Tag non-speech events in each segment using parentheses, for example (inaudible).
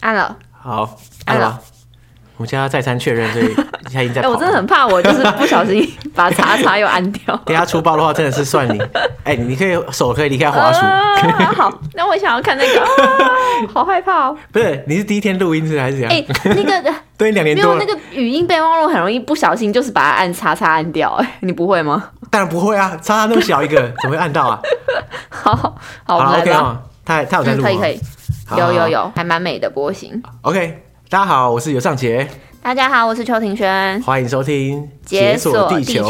按了，好，按了吗？我们现在要再三确认，所以 (laughs) 现在已经在。我真的很怕，我就是不小心 (laughs) 把叉叉又按掉。等下出包的话，真的是算你。(laughs) 哎、欸，你可以手可以离开滑鼠。那我想要看那个，啊、好害怕哦。不是，你是第一天录音是还是怎样？哎、欸，那个对，两年多。没有那个语音备忘录很容易不小心就是把它按叉叉按掉。哎，你不会吗？当然不会啊，叉叉那么小一个，怎么会按到啊？好好，好，OK 啊，他他有在录吗？可以可以，有有有，还蛮美的波形。OK。大家好，我是尤尚杰。大家好，我是邱庭轩。欢迎收听《解锁地球》。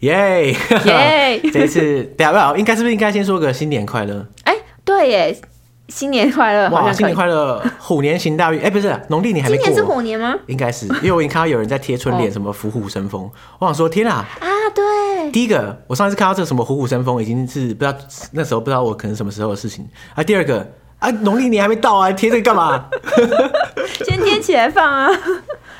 耶耶！这一次，等下不要，应该是不是应该先说个新年快乐？哎。对耶，新年快乐！哇，新年快乐！虎年行大运，哎，不是农历年还没过。今年是虎年吗？应该是，因为我已经看到有人在贴春联，什么虎虎生风。哦、我想说，天啊！啊，对。第一个，我上次看到这个什么虎虎生风，已经是不知道那时候不知道我可能什么时候的事情。啊，第二个啊，农历年还没到啊，贴这个干嘛？(laughs) 先贴起来放啊！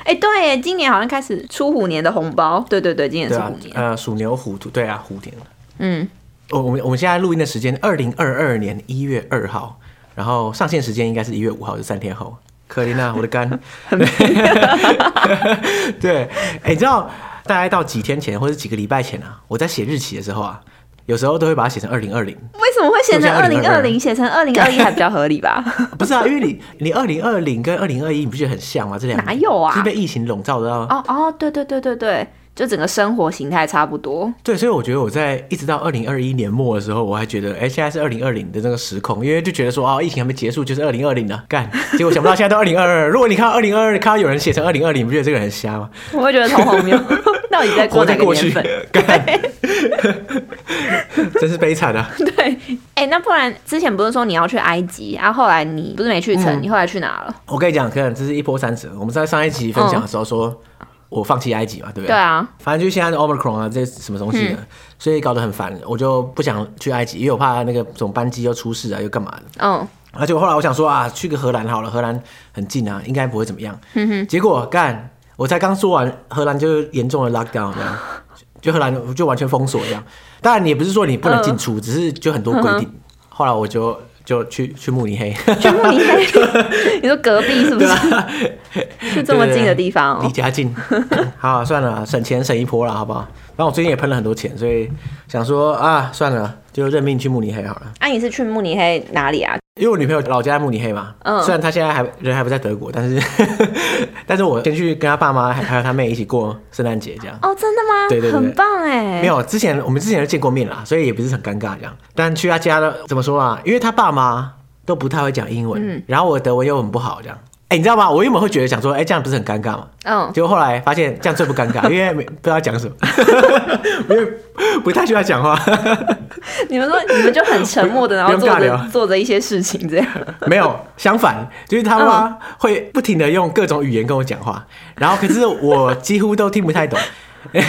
哎，对耶，今年好像开始出虎年的红包。对对对，今年是虎年。啊、呃，属牛虎兔，对啊，虎年。嗯。我我们我们现在录音的时间，二零二二年一月二号，然后上线时间应该是一月五号，就三天后。可怜啊，我的肝。(laughs) (laughs) 对，哎、欸，你知道大概到几天前或者几个礼拜前啊，我在写日期的时候啊，有时候都会把它写成二零二零。为什么会写成二零二零？写成二零二一还比较合理吧？(laughs) 不是啊，因为你你二零二零跟二零二一，你不觉得很像吗？这两个哪有啊？是被疫情笼罩的。哦哦，对对对对对。就整个生活形态差不多，对，所以我觉得我在一直到二零二一年末的时候，我还觉得，哎、欸，现在是二零二零的那个时空，因为就觉得说，哦，疫情还没结束，就是二零二零了，干，(laughs) 结果想不到现在都二零二二。如果你看到二零二二，看到有人写成二零二零，你不觉得这个人很瞎吗？我会觉得超荒谬，(laughs) 到底在过哪个年份？干，(laughs) 真是悲惨啊！对，哎、欸，那不然之前不是说你要去埃及，然、啊、后后来你不是没去成，嗯、你后来去哪了？我跟你讲，可能这是一波三折。我们在上一集分享的时候说。嗯我放弃埃及嘛，对不对？对啊，反正就现在的 Omicron 啊，这些什么东西的，嗯、所以搞得很烦，我就不想去埃及，因为我怕那个这种班机又出事啊，又干嘛的。嗯。而且后来我想说啊，去个荷兰好了，荷兰很近啊，应该不会怎么样。嗯哼。结果干，我才刚说完，荷兰就严重的 lockdown 这样，就荷兰就完全封锁这样。当然，你也不是说你不能进出，呃、只是就很多规定。嗯、后来我就。就去去慕尼黑，去慕尼黑，(laughs) 你说隔壁是不是？是这么近的地方，离家近。(laughs) 好，算了，省钱省一波了，好不好？然后我最近也喷了很多钱，所以想说啊，算了，就认命去慕尼黑好了。啊，你是去慕尼黑哪里啊？因为我女朋友老家在慕尼黑嘛，嗯，虽然她现在还人还不在德国，但是 (laughs) 但是我先去跟她爸妈还还有她妹一起过圣诞节，这样。哦，真的吗？对对对，很棒哎。没有，之前我们之前就见过面啦，所以也不是很尴尬这样。但去她家的怎么说啊？因为她爸妈都不太会讲英文，嗯，然后我德文又很不好这样。哎、欸，你知道吗？我原本会觉得想说，哎、欸，这样不是很尴尬吗？嗯。结果后来发现这样最不尴尬，因为不知道讲什么，因为不太需要讲话。你们说你们就很沉默的，然后做着做着一些事情，这样。没有，相反，就是他妈会不停的用各种语言跟我讲话，然后可是我几乎都听不太懂，嗯、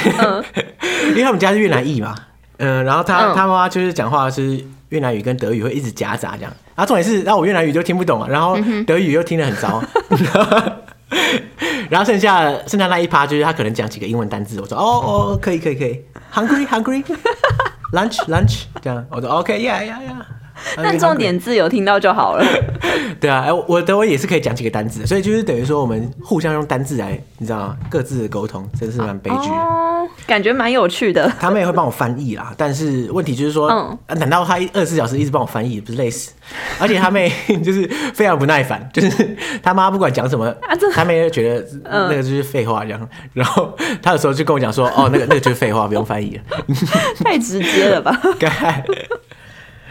(laughs) 因为他们家是越南裔嘛，嗯，然后他他妈就是讲话是。越南语跟德语会一直夹杂这样，然后重点是，然后我越南语就听不懂啊，然后德语又听得很糟，(laughs) 然后剩下剩下那一趴就是他可能讲几个英文单字，我说哦哦可以可以可以，hungry hungry，lunch (laughs) lunch 这样，我说 OK yeah yeah yeah。(laughs) 但重点字有听到就好了。(laughs) 对啊，哎，我德文也是可以讲几个单字，所以就是等于说我们互相用单字来，你知道吗？各自的沟通，真是蛮悲剧。哦，感觉蛮有趣的。(laughs) 他们也会帮我翻译啦，但是问题就是说，嗯，难道他二十四小时一直帮我翻译，不是累死？而且他妹就是非常不耐烦，就是他妈不管讲什么，他妹就觉得那个就是废话这样。然后他有时候就跟我讲说，哦，那个那个就是废话，不用翻译了。太直接了吧？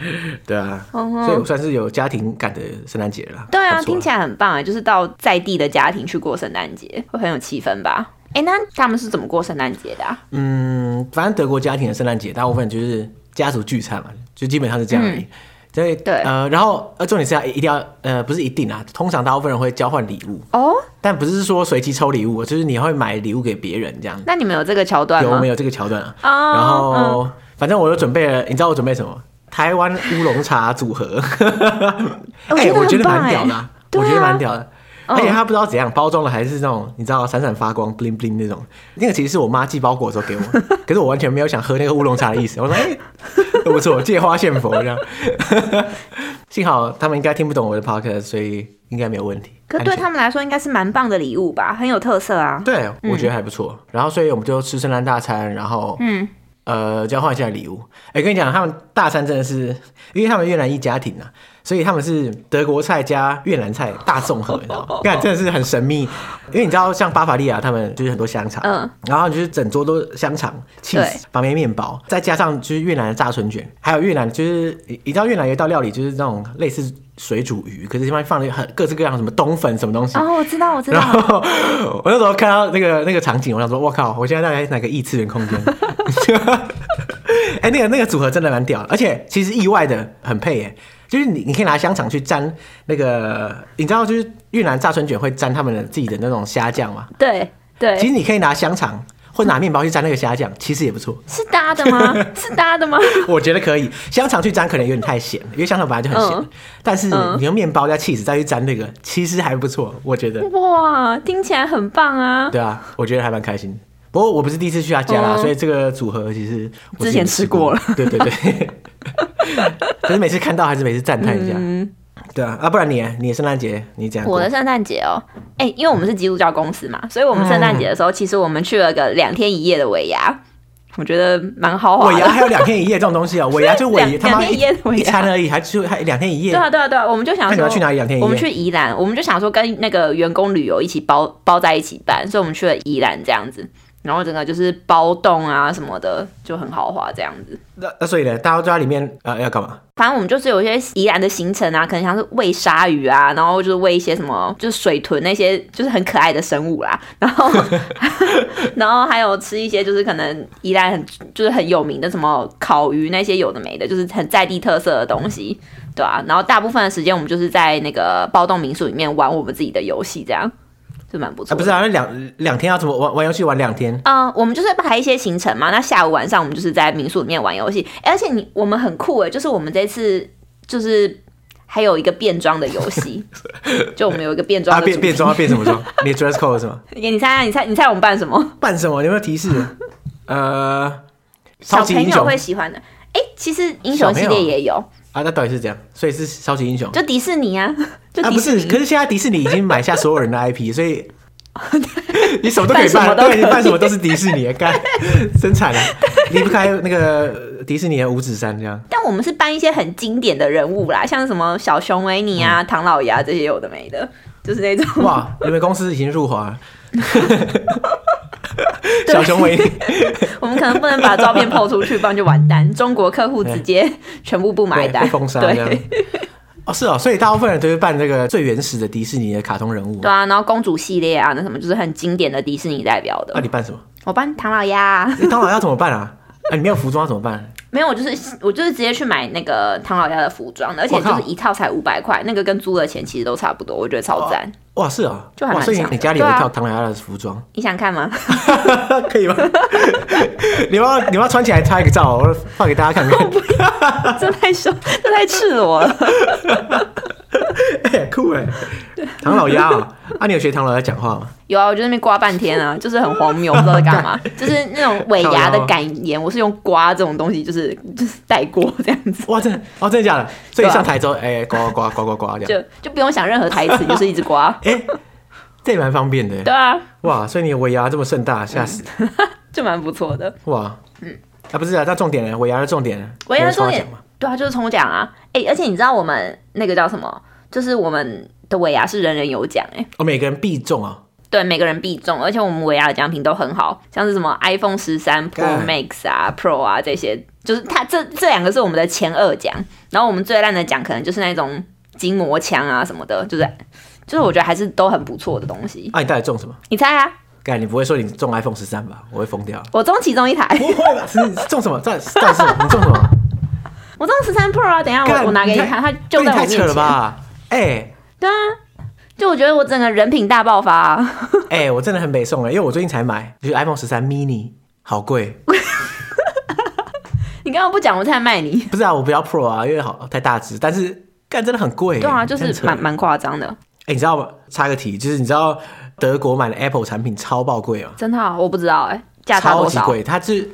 (laughs) 对啊，所以我算是有家庭感的圣诞节了。对啊，听起来很棒啊，就是到在地的家庭去过圣诞节，会很有气氛吧？哎，那他们是怎么过圣诞节的啊？嗯，反正德国家庭的圣诞节大部分就是家族聚餐嘛，就基本上是这样而已。所以对，呃，然后呃，重点是要一定要呃，不是一定啊，通常大部分人会交换礼物哦，但不是说随机抽礼物，就是你会买礼物给别人这样。那你们有这个桥段吗？有，没有这个桥段啊。然后反正我又准备了，你知道我准备什么？台湾乌龙茶组合。(laughs) 哎、欸，我觉得蛮屌的，啊，我觉得蛮屌的。啊、而且他不知道怎样包装的，还是那种你知道闪闪发光 bling bling 那种。那个其实是我妈寄包裹的时候给我，(laughs) 可是我完全没有想喝那个乌龙茶的意思。我说哎，(laughs) 不错，借花献佛这样。幸好他们应该听不懂我的 podcast，所以应该没有问题。可对他们来说，应该是蛮棒的礼物吧，很有特色啊。对，我觉得还不错。嗯、然后，所以我们就吃圣诞大餐，然后嗯。呃，交换一下礼物。哎、跟你讲，他们大三真的是，因为他们越南裔家庭啊，所以他们是德国菜加越南菜大综合，你知道吗？(laughs) 看，真的是很神秘。因为你知道，像巴伐利亚，他们就是很多香肠，嗯，然后就是整桌都香肠、cheese、旁边面包，再加上就是越南的炸春卷，还有越南就是你知道越南有一道料理，就是那种类似水煮鱼，可是地方放了很各式各样什么冬粉什么东西。哦，我知道，我知道。然后我那时候看到那个那个场景，我想说，我靠，我现在在哪个异次元空间？(laughs) 哎、欸，那个那个组合真的蛮屌的，而且其实意外的很配耶。就是你你可以拿香肠去沾那个，你知道就是越南炸春卷会沾他们的自己的那种虾酱吗？对对。其实你可以拿香肠或拿面包去沾那个虾酱，其实也不错。是搭的吗？(laughs) 是搭的吗？我觉得可以，香肠去沾可能有点太咸，因为香肠本来就很咸。嗯、但是你用面包加 cheese 再去沾那个，其实还不错，我觉得。哇，听起来很棒啊！对啊，我觉得还蛮开心。不过我不是第一次去他家啦，嗯、所以这个组合其实我之前吃过了。对对对，(laughs) 可是每次看到还是每次赞叹一下。嗯、对啊，啊，不然你你圣诞节你怎样？我的圣诞节哦，哎、欸，因为我们是基督教公司嘛，所以我们圣诞节的时候，其实我们去了个两天一夜的尾牙，我觉得蛮豪华。尾牙还有两天一夜这种东西啊、喔？(laughs) 尾牙就尾他妈一,一,一餐而已，还就还两天一夜？对啊对啊对啊，我们就想说你要去哪里两天一夜？我们去宜兰，我们就想说跟那个员工旅游一起包包在一起办，所以我们去了宜兰这样子。然后整个就是包栋啊什么的，就很豪华这样子。那那所以呢，大家都在里面呃要干嘛？反正我们就是有一些宜兰的行程啊，可能像是喂鲨鱼啊，然后就是喂一些什么，就是水豚那些，就是很可爱的生物啦。(laughs) 然后 (laughs) 然后还有吃一些就是可能宜兰很就是很有名的什么烤鱼那些有的没的，就是很在地特色的东西，对啊。然后大部分的时间我们就是在那个包栋民宿里面玩我们自己的游戏这样。是蛮不错、啊，不是啊？那两两天要怎么玩玩游戏？玩两天？嗯、呃，我们就是排一些行程嘛。那下午晚上我们就是在民宿里面玩游戏，而且你我们很酷哎，就是我们这次就是还有一个变装的游戏，(laughs) 就我们有一个变装、啊，变变装要变什么装？(laughs) 你 dress code 是吗？你猜，你猜，你猜我们扮什么？扮什么？有没有提示？(laughs) 呃，小朋友会喜欢的。哎、欸，其实英雄系列也有啊。那到底是这样？所以是超级英雄？就迪士尼啊。(laughs) 啊，不是，可是现在迪士尼已经买下所有人的 IP，(laughs) 所以你什么都可以办，对，你办什么都是迪士尼，(laughs) 干生产了，离不开那个迪士尼的五指山这样。但我们是办一些很经典的人物啦，像什么小熊维尼啊、嗯、唐老鸭这些有的没的，就是那种。哇，你们公司已经入华了。(laughs) 小熊维尼，(laughs) 我们可能不能把照片 po 出去，不然就完蛋，中国客户直接全部不买单，封杀这样。哦，是哦，所以大部分人都是扮这个最原始的迪士尼的卡通人物。对啊，然后公主系列啊，那什么就是很经典的迪士尼代表的。那、啊、你扮什么？我扮唐老鸭。你唐老鸭怎么办啊？啊，你没有服装怎么办？(laughs) 没有，我就是我就是直接去买那个唐老鸭的服装，而且就是一套才五百块，那个跟租的钱其实都差不多，我觉得超赞。哇，是啊，就还蛮所以你家里有一套唐老鸭的服装，你想看吗？(laughs) 可以吗？(laughs) 你要你要穿起来拍一个照，我放给大家看看。(laughs) 这太凶，这太赤裸了。哎、欸，酷哎！唐老鸭啊，(laughs) 啊，你有学唐老在讲话吗？有啊，我就在那边刮半天啊，就是很荒谬，不知道在干嘛。(laughs) 就是那种尾牙的感言，我是用刮这种东西，就是就是带过这样子。哇，真的哦，真的假的？所以上台之后，哎、啊，刮刮刮刮刮这样，就就不用想任何台词，就是一直刮。(laughs) 哎、欸，这也蛮方便的。对啊。哇，所以你尾牙这么盛大，吓死！嗯、就蛮不错的。哇，嗯，啊，不是啊，那重点呢？尾牙的重点，尾牙的重点，对啊，就是抽奖啊。哎、欸，而且你知道我们那个叫什么？就是我们的尾牙是人人有奖哎、欸，哦，每个人必中啊，对，每个人必中，而且我们尾牙的奖品都很好，像是什么 iPhone 十三 Pro Max 啊、Pro 啊这些，就是它这这两个是我们的前二奖，然后我们最烂的奖可能就是那种筋膜枪啊什么的，就是就是我觉得还是都很不错的东西。啊，你到底中什么？你猜啊？干，你不会说你中 iPhone 十三吧？我会疯掉。我中其中一台。不会吧？是中什么？在在是你中什么？(laughs) 我中十三 Pro 啊！等一下我我拿给你看，它就在我面前。太扯了吧？哎、欸。对啊，就我觉得我整个人品大爆发啊！(laughs) 哎、欸，我真的很北宋哎，因为我最近才买，就是 iPhone 十三 mini，好贵。(laughs) 你刚刚不讲，我才卖你。不是啊，我不要 Pro 啊，因为好太大只，但是干真的很贵。对啊，就是蛮蛮夸张的。哎、欸，你知道吗？插个题，就是你知道德国买的 Apple 产品超爆贵吗？真的、啊，我不知道哎？超级贵，它是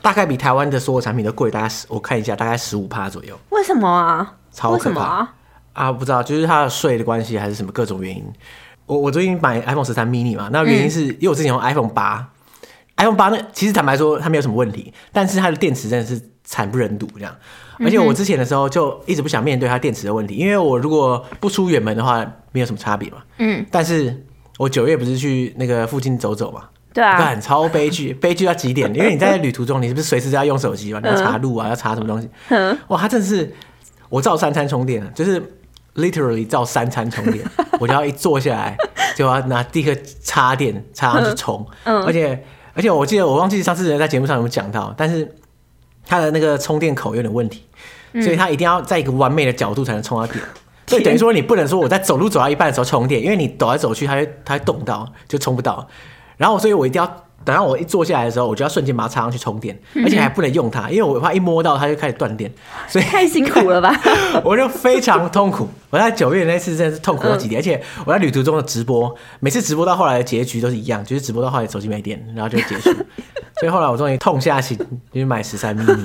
大概比台湾的所有产品都贵，大概十，我看一下，大概十五趴左右。为什么啊？超可怕啊！啊，不知道，就是它的税的关系，还是什么各种原因。我我最近买 iPhone 十三 mini 嘛，那原因是、嗯、因为我之前用 iPhone 八，iPhone 八那其实坦白说它没有什么问题，但是它的电池真的是惨不忍睹这样。而且我之前的时候就一直不想面对它电池的问题，因为我如果不出远门的话，没有什么差别嘛。嗯。但是我九月不是去那个附近走走嘛？对啊。很超悲剧，悲剧到极点，因为你在旅途中，你是不是随时都要用手机嘛？你要查路啊，要查什么东西？嗯。哇，它真的是我照三餐充电，就是。Literally 照三餐充电，(laughs) 我就要一坐下来就要拿第一个插电插上去充，(laughs) 嗯，而且而且我记得我忘记上次在节目上有没有讲到，但是它的那个充电口有点问题，所以它一定要在一个完美的角度才能充到电，(laughs) 所以等于说你不能说我在走路走到一半的时候充电，因为你走来走去它会它会动到就充不到，然后所以我一定要。等到我一坐下来的时候，我就要瞬间把它插上去充电，而且还不能用它，因为我怕一摸到它就开始断电，(laughs) 所以太辛苦了吧？(laughs) 我就非常痛苦。我在九月那次真的是痛苦到极点，而且我在旅途中的直播，每次直播到后来的结局都是一样，就是直播到后来手机没电，然后就结束。所以后来我终于痛下心，就买十三 mini。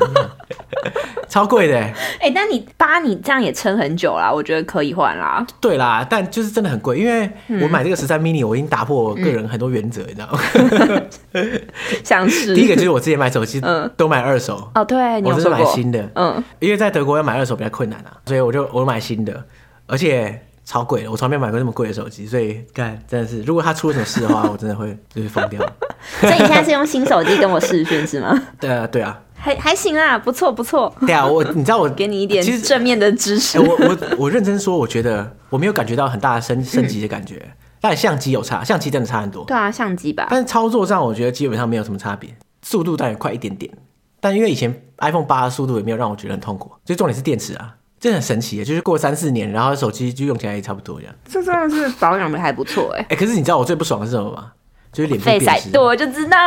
超贵的哎、欸！但你八你这样也撑很久啦，我觉得可以换啦。对啦，但就是真的很贵，因为我买这个十三 mini，我已经打破我个人很多原则，嗯、你知道吗？(laughs) 像是第一个就是我之前买手机，嗯，都买二手哦，对，你我是买新的，嗯，因为在德国要买二手比较困难啊，所以我就我买新的，而且超贵的，我从来没买过那么贵的手机，所以干真的是，如果他出了什么事的话，我真的会就是疯掉。(laughs) 所以你现在是用新手机跟我视讯是吗？(laughs) 对啊，对啊。还还行啊，不错不错。对啊，我你知道我 (laughs) 给你一点其实正面的支持。我我我认真说，我觉得我没有感觉到很大的升升级的感觉，嗯、但相机有差，相机真的差很多。对啊，相机吧。但是操作上，我觉得基本上没有什么差别，速度当然快一点点。但因为以前 iPhone 八的速度也没有让我觉得很痛苦，所以重点是电池啊，真的很神奇，就是过三四年，然后手机就用起来也差不多这样。这真的是保养的还不错哎。哎，可是你知道我最不爽的是什么吗？就是脸部辨识，对，我就知道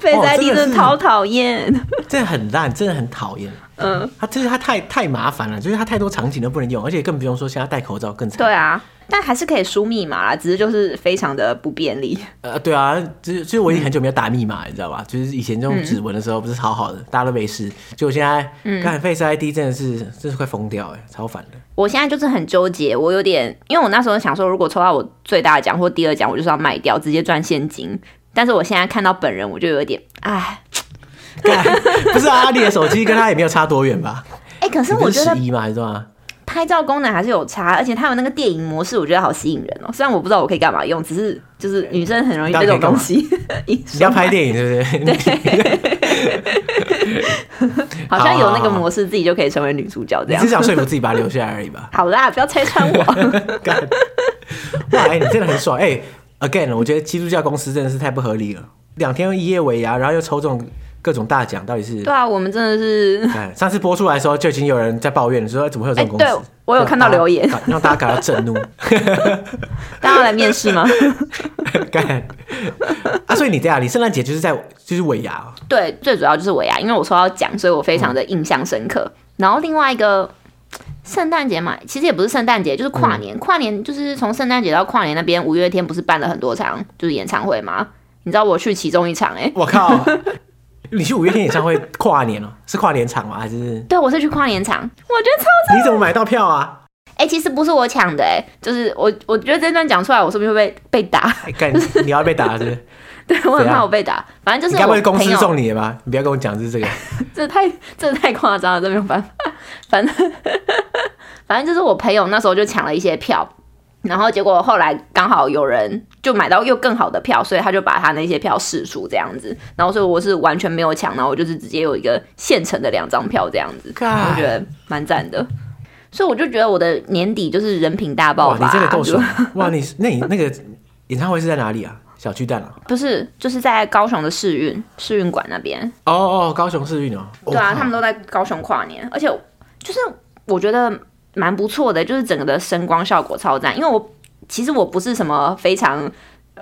，Face ID 真的超讨厌，真的很烂，真的很讨厌。嗯，它就是它太太麻烦了，就是它太多场景都不能用，而且更不用说现在戴口罩更惨。对啊。但还是可以输密码啦，只是就是非常的不便利。(laughs) 呃，对啊，就是就是我已经很久没有打密码，嗯、你知道吧？就是以前这种指纹的时候不是好好的，嗯、大家都没事。就我现在看 Face ID 真的是，嗯、真是快疯掉哎，超烦的。我现在就是很纠结，我有点，因为我那时候想说，如果抽到我最大的奖或第二奖，我就是要卖掉，直接赚现金。但是我现在看到本人，我就有点哎，不是啊，阿里的手机跟他也没有差多远吧？哎、欸，可是我觉得十一嘛？还是什么？拍照功能还是有差，而且它有那个电影模式，我觉得好吸引人哦。虽然我不知道我可以干嘛用，只是就是女生很容易对这种东西。你要拍电影 (laughs) 对不对？对。好像有那个模式，自己就可以成为女主角这样。只是想说服自己把它留下来而已吧？(laughs) 好啦，不要拆穿我。哇，哎、欸，你真的很爽哎、欸！Again，我觉得基督教公司真的是太不合理了，两天一夜尾牙，然后又抽中。各种大奖到底是？对啊，我们真的是。(laughs) 上次播出来的时候，就已经有人在抱怨说怎么会有这种公司？欸、对，我有看到留言，让大家感到震怒。(laughs) 大家要来面试吗？(laughs) 干啊！所以你这样，你圣诞节就是在就是尾牙、喔。对，最主要就是尾牙，因为我抽到奖，所以我非常的印象深刻。嗯、然后另外一个圣诞节嘛，其实也不是圣诞节，就是跨年。嗯、跨年就是从圣诞节到跨年那边，五月天不是办了很多场就是演唱会吗？你知道我去其中一场哎、欸，我靠！你去五月天演唱会跨年了？是跨年场吗？还是？对，我是去跨年场，我觉得超赞。你怎么买到票啊？哎、欸，其实不是我抢的、欸，哎，就是我，我觉得这段讲出来，我说不定会被被打？干、欸，你要被打是不是？(laughs) 对，我很怕我被打。反正就是，该不会公司送你的吧？你不要跟我讲是这个，(laughs) 这太，这太夸张了，这没有办法。反正，(laughs) 反正就是我朋友那时候就抢了一些票。然后结果后来刚好有人就买到又更好的票，所以他就把他那些票释出这样子。然后所以我是完全没有抢，然后我就是直接有一个现成的两张票这样子，我觉得蛮赞的。所以我就觉得我的年底就是人品大爆发。你真的够爽！(laughs) 哇，你那你那个演唱会是在哪里啊？小巨蛋啊？不是，就是在高雄的世运世运馆那边。哦哦，高雄世运哦。对啊，他们都在高雄跨年，而且就是我觉得。蛮不错的，就是整个的声光效果超赞。因为我其实我不是什么非常，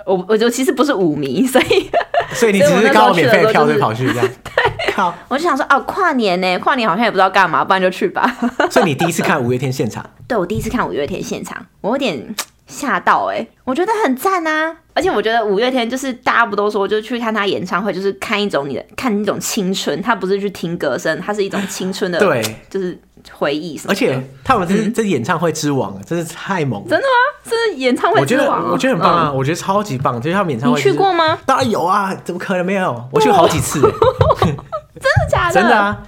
我我就其实不是舞迷，所以所以你只是刚好免费的票就跑去这样。(laughs) 对，好，我就想说，哦，跨年呢，跨年好像也不知道干嘛，不然就去吧。(laughs) 所以你第一次看五月天现场？对，我第一次看五月天现场，我有点 (tsk) 吓到哎，我觉得很赞啊，而且我觉得五月天就是大家不都说，就是去看他演唱会，就是看一种你的看一种青春，他不是去听歌声，他是一种青春的，对，就是。回忆什么？而且他们这是这是演唱会之王，真是太猛了！真的吗？这是演唱会之王？我觉得我觉得很棒啊！我觉得超级棒，就是他们演唱会。你去过吗？当然有啊，怎么可能没有？我去过好几次。(laughs) 真的假的？真的啊！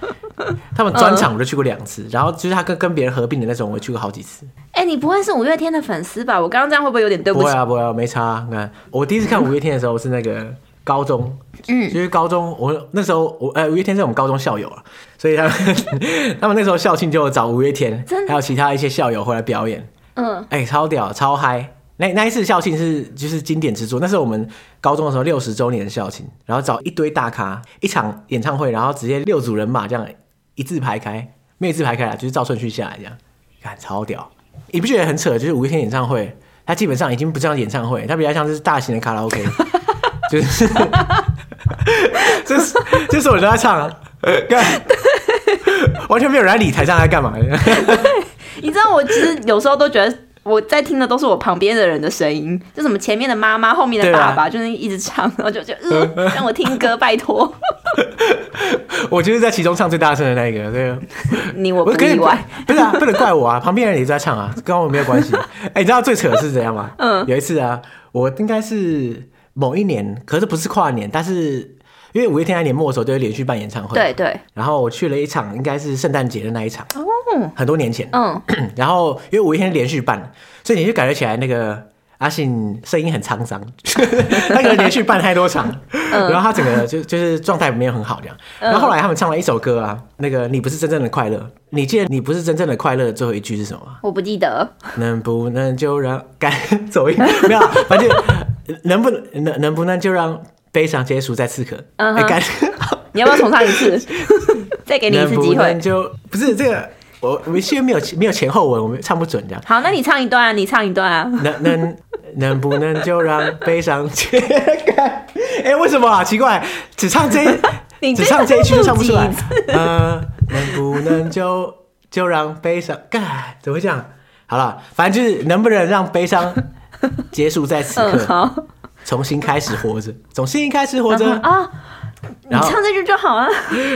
他们专场我就去过两次，然后就是他跟跟别人合并的那种，我去过好几次。哎，你不会是五月天的粉丝吧？我刚刚这样会不会有点对不起？不会啊，不会啊，没差。你看，我第一次看五月天的时候是那个。高中，嗯，因为高中我那时候我呃五月天是我们高中校友啊，所以他们 (laughs) 他们那时候校庆就找五月天，还有其他一些校友回来表演，嗯，哎、欸，超屌，超嗨。那那一次校庆是就是经典之作，那是我们高中的时候六十周年的校庆，然后找一堆大咖，一场演唱会，然后直接六组人马这样一字排开，没有一字排开啦，就是照顺序下来这样，看超屌。你不觉得很扯？就是五月天演唱会，它基本上已经不像演唱会，它比较像是大型的卡拉 OK。(laughs) 就是，就是，就是我在唱，啊，完全没有人来理台上在干嘛。你知道，我其实有时候都觉得我在听的都是我旁边的人的声音，就什么前面的妈妈，后面的爸爸，啊、就是一直唱，然后就就、呃、(laughs) 让我听歌，拜托。(laughs) 我就是在其中唱最大声的那一个，对。你我不意外，不是啊，不能怪我啊，旁边人也在唱啊，跟我没有关系。(laughs) 哎、欸，你知道最扯的是怎样吗？嗯，有一次啊，我应该是。某一年，可是不是跨年，但是因为五月天在年末的时候都会连续办演唱会，对对。然后我去了一场，应该是圣诞节的那一场，哦，很多年前，嗯。(coughs) 然后因为五月天连续办，所以你就感觉起来那个阿信声音很沧桑，他可能连续办太多场，嗯、然后他整个就就是状态没有很好这样。然后后来他们唱了一首歌啊，那个你不是真正的快乐，你记得你不是真正的快乐的最后一句是什么？我不记得。能不能就让 (laughs) 该走一？没有，反正。能不能能能不能就让悲伤结束在此刻？嗯、uh huh. 欸，你要不要重唱一次？再给你一次机会。就不是这个，我我们现在没有没有前后文，我们唱不准这样。好，那你唱一段啊，你唱一段啊。能能能不能就让悲伤结？哎、欸，为什么啊？奇怪，只唱这一，只唱这一句就唱不出来。嗯、能不能就就让悲伤？干，怎么会这样？好了，反正就是能不能让悲伤。结束在此刻，好，重新开始活着，重新开始活着啊！你唱这句就好啊。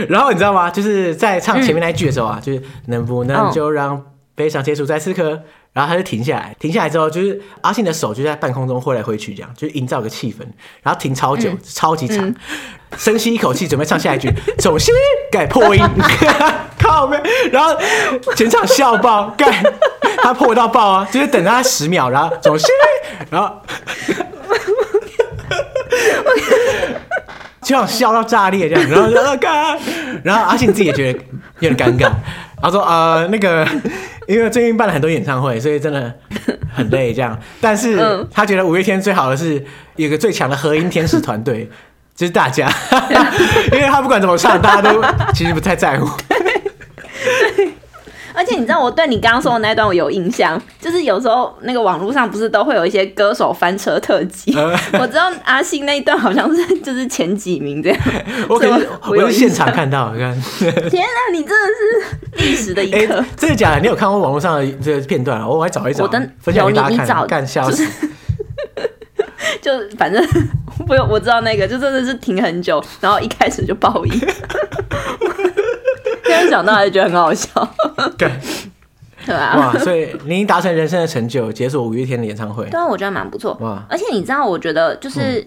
然后你知道吗？就是在唱前面那一句的时候啊，就是能不能就让悲伤结束在此刻？然后他就停下来，停下来之后，就是阿信的手就在半空中挥来挥去，这样就是营造个气氛。然后停超久，超级长，深吸一口气，准备唱下一句，重新改破音，(laughs) 靠呗，然后全场笑爆，(laughs) 干。他破到爆啊！就是等他十秒，然后走，然后 (laughs) 就想笑到炸裂这样，然后就干，然后阿信自己也觉得有点尴尬，他说：“呃，那个，因为最近办了很多演唱会，所以真的很累这样。但是他觉得五月天最好的是有个最强的合音天使团队，就是大家，(laughs) 因为他不管怎么唱，大家都其实不太在乎。”而且你知道我对你刚刚说的那段我有印象，(laughs) 就是有时候那个网络上不是都会有一些歌手翻车特辑，我知道阿信那一段好像是就是前几名这样。(laughs) 我可是我有现场看到，你看，(laughs) 天啊，你真的是历史的一刻，欸，真的假的？你有看过网络上的这个片段？我还找一找，我等分享给大家看，干笑死。就反正我有我知道那个，就真的是停很久，然后一开始就爆音。现在想到还是觉得很好笑，(laughs) 对，对啊，哇！所以你达成人生的成就，解锁五月天的演唱会，对啊，我觉得蛮不错，哇！而且你知道，我觉得就是、嗯、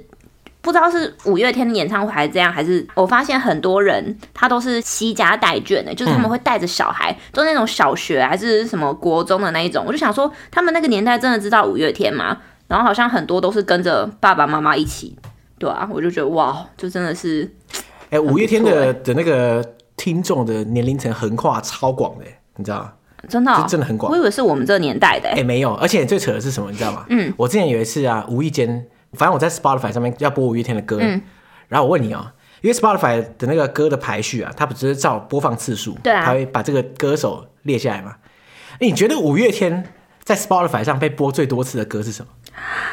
不知道是五月天的演唱会还是这样，还是我发现很多人他都是惜家带眷的，就是他们会带着小孩，都是那种小学还是什么国中的那一种，我就想说，他们那个年代真的知道五月天吗？然后好像很多都是跟着爸爸妈妈一起，对啊，我就觉得哇，就真的是，哎、欸，五月天的的那个。听众的年龄层横跨超广的，你知道吗？真的、哦，真的很广。我以为是我们这个年代的。哎、欸，没有。而且最扯的是什么，你知道吗？嗯，我之前有一次啊，无意间，反正我在 Spotify 上面要播五月天的歌，嗯，然后我问你啊、喔，因为 Spotify 的那个歌的排序啊，它不只是照播放次数，对啊，它会把这个歌手列下来嘛？你觉得五月天在 Spotify 上被播最多次的歌是什么？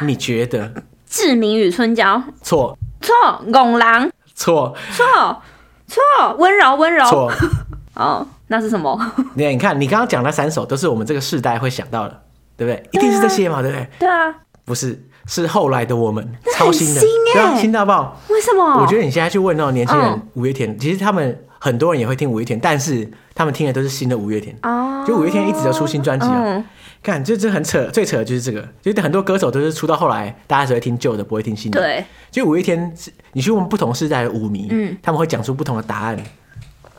你觉得？志明与春娇？错。错。拱狼？错。错。错，温柔温柔。错。(laughs) 哦，那是什么？你 (laughs) 你看，你刚刚讲那三首都是我们这个世代会想到的，对不对？一定是这些嘛，对不对？对啊。不是，是后来的我们，超新的，对啊，新到爆。为什么？我觉得你现在去问那种年轻人，五月天，其实他们很多人也会听五月天，但是他们听的都是新的五月天。哦。就五月天一直都出新专辑啊。看，这这很扯，最扯的就是这个，就很多歌手都是出到后来，大家只会听旧的，不会听新的。对。就五月天，你去问不同世代的舞迷，嗯，他们会讲出不同的答案。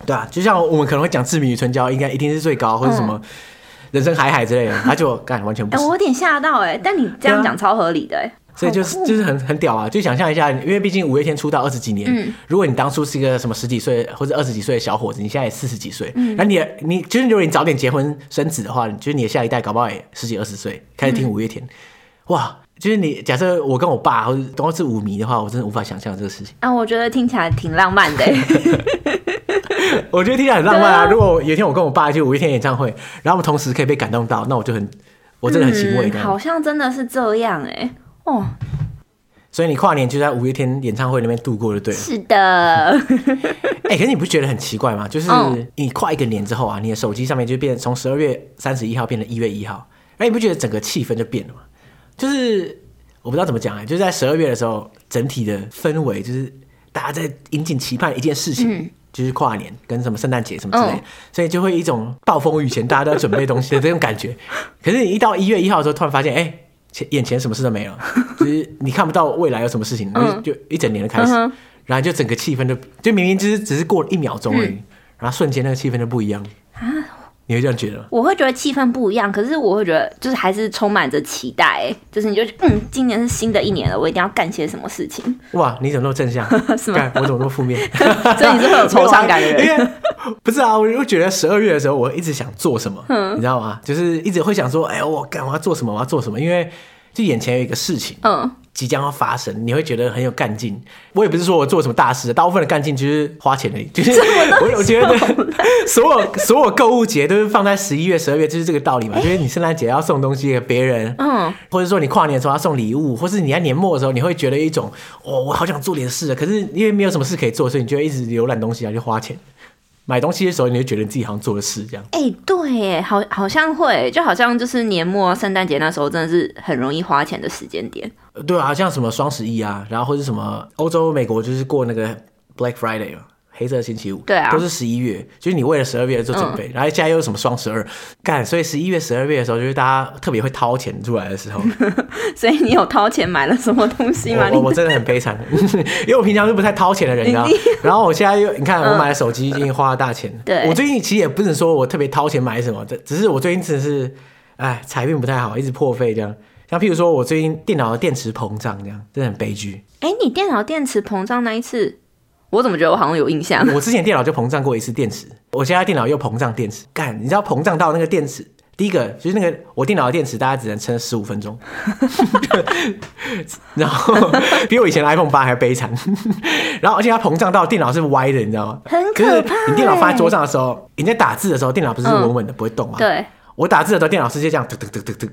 对啊，就像我们可能会讲《志明与春娇》，应该一定是最高，或者什么《人生海海》之类的，他就干完全不我有点吓到哎，但你这样讲超合理的哎。所以就是就是很很屌啊！就想象一下，因为毕竟五月天出道二十几年，嗯，如果你当初是一个什么十几岁或者二十几岁的小伙子，你现在也四十几岁，嗯，那你你就是如果你早点结婚生子的话，就是你的下一代搞不好也十几二十岁开始听五月天，哇！就是你假设我跟我爸或者都是舞迷的话，我真的无法想象这个事情啊！我觉得听起来挺浪漫的。(laughs) 我觉得听起来很浪漫啊！如果有一天我跟我爸去五月天演唱会，然后我们同时可以被感动到，那我就很我真的很欣慰。好像真的是这样哎。哦，所以你跨年就在五月天演唱会那边度过就，对？是的。(laughs) 哎、欸，可是你不觉得很奇怪吗？就是你跨一个年之后啊，你的手机上面就变从十二月三十一号变成一月一号，哎，你不觉得整个气氛就变了吗？就是我不知道怎么讲哎，就是在十二月的时候，整体的氛围就是大家在引颈期盼一件事情，嗯、就是跨年跟什么圣诞节什么之类所以就会一种暴风雨前大家都要准备东西的这种感觉。可是你一到一月一号的时候，突然发现，哎、欸。眼前什么事都没有，(laughs) 就是你看不到未来有什么事情，然后就一整年的开始，然后就整个气氛就就明明就是只是过了一秒钟而已，然后瞬间那个气氛就不一样。啊！你会这样觉得？我会觉得气氛不一样，可是我会觉得就是还是充满着期待，就是你就嗯，今年是新的一年了，我一定要干些什么事情。哇，你怎么那么正向？(laughs) 是吗？我怎么那么负面？(laughs) 所以你是会有惆怅感的人？(laughs) 因为不是啊，我就觉得十二月的时候，我一直想做什么，你知道吗？就是一直会想说，哎，我干，我要做什么？我要做什么？因为就眼前有一个事情，嗯，即将要发生，你会觉得很有干劲。我也不是说我做什么大事，大部分的干劲就是花钱而已。(laughs) 就是我我觉得所有所有购物节都是放在十一月、十二月，就是这个道理嘛。就是你圣诞节要送东西给别人，嗯，或者说你跨年的时候要送礼物，或是你在年末的时候，你会觉得一种哦，我好想做点事，可是因为没有什么事可以做，所以你就会一直浏览东西啊，就花钱。买东西的时候，你会觉得你自己好像做了事这样。哎、欸，对，哎，好，好像会，就好像就是年末圣诞节那时候，真的是很容易花钱的时间点。对啊，像什么双十一啊，然后或者什么欧洲、美国，就是过那个 Black Friday 嘛。黑色星期五，对啊，都是十一月，就是你为了十二月做准备，嗯、然后现在又有什么双十二干，所以十一月、十二月的时候，就是大家特别会掏钱出来的时候。(laughs) 所以你有掏钱买了什么东西吗？我我真的很悲惨，(laughs) 因为我平常是不太掏钱的人，你知道。然后我现在又，你看我买了手机，已经花了大钱。对、嗯，我最近其实也不是说我特别掏钱买什么，只是我最近真的是，哎，财运不太好，一直破费这样。像譬如说我最近电脑的电池膨胀这样，真的很悲剧。哎、欸，你电脑电池膨胀那一次？我怎么觉得我好像有印象？我之前电脑就膨胀过一次电池，我现在电脑又膨胀电池。干，你知道膨胀到那个电池，第一个就是那个我电脑的电池，大家只能撑十五分钟，(laughs) 然后比我以前的 iPhone 八还悲惨。然后而且它膨胀到电脑是歪的，你知道吗？很可怕。你电脑放在桌上的时候，你在打字的时候，电脑不是稳稳的不会动吗？对。我打字的时候，电脑直接这样突突突突突，